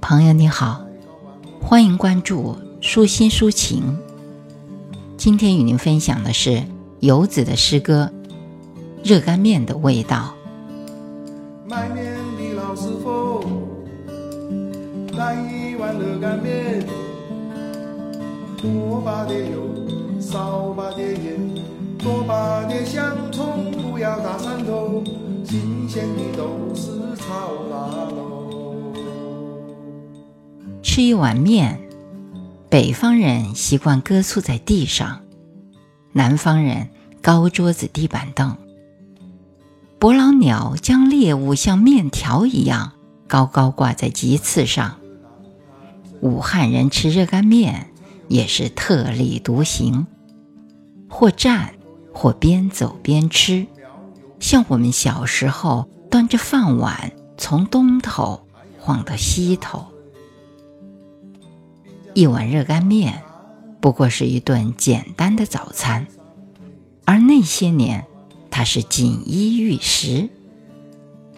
朋友你好，欢迎关注舒心抒情。今天与您分享的是游子的诗歌《热干面的味道》。卖面的老师傅，来一碗热干面，多把点油，少把点盐，多把点香葱，不要大蒜头，新鲜的都是炒腊肉。吃一碗面，北方人习惯搁醋在地上，南方人高桌子地板凳。伯劳鸟将猎物像面条一样高高挂在棘刺上。武汉人吃热干面也是特立独行，或站，或边走边吃，像我们小时候端着饭碗从东头晃到西头。一碗热干面，不过是一顿简单的早餐，而那些年，它是锦衣玉食。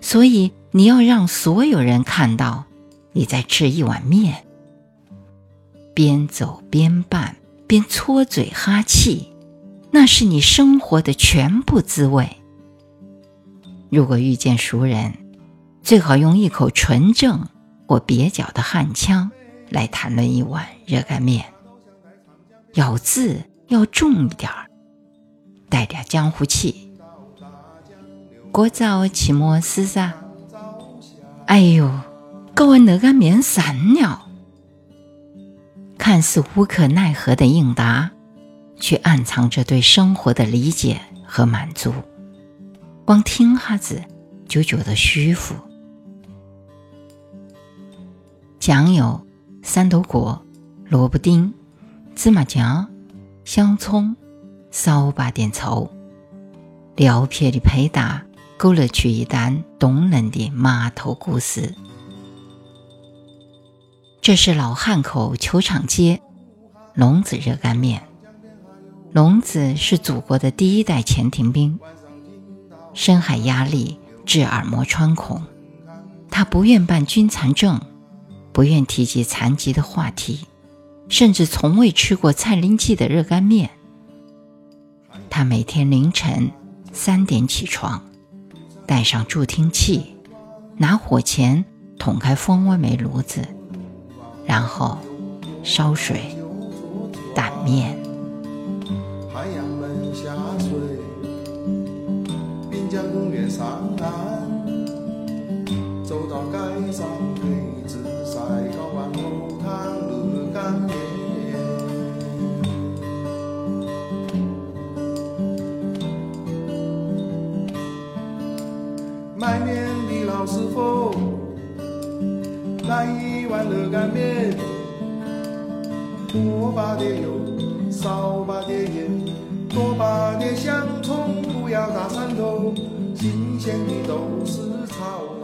所以你要让所有人看到你在吃一碗面，边走边拌边搓嘴哈气，那是你生活的全部滋味。如果遇见熟人，最好用一口纯正或蹩脚的汉腔。来谈论一碗热干面，咬字要重一点儿，带点江湖气。过早期末思噻，哎呦，搞碗热干面散了。看似无可奈何的应答，却暗藏着对生活的理解和满足。光听哈子就觉得舒服。酱油。三豆果、萝卜丁、芝麻酱、香葱，少把点醋，料撇的配搭，勾勒出一段动人的码头故事。这是老汉口球场街龙子热干面。龙子是祖国的第一代潜艇兵，深海压力致耳膜穿孔，他不愿办军残证。不愿提及残疾的话题，甚至从未吃过蔡林记的热干面。他每天凌晨三点起床，带上助听器，拿火钳捅开蜂窝煤炉子，然后烧水擀面。太阳门下水，滨江公园上岸，走到街上对子。搞碗红汤热干面，卖面的老师傅，来一碗热干面，多把点油，少把点盐，多把点香葱，不要大蒜头，新鲜的都是草。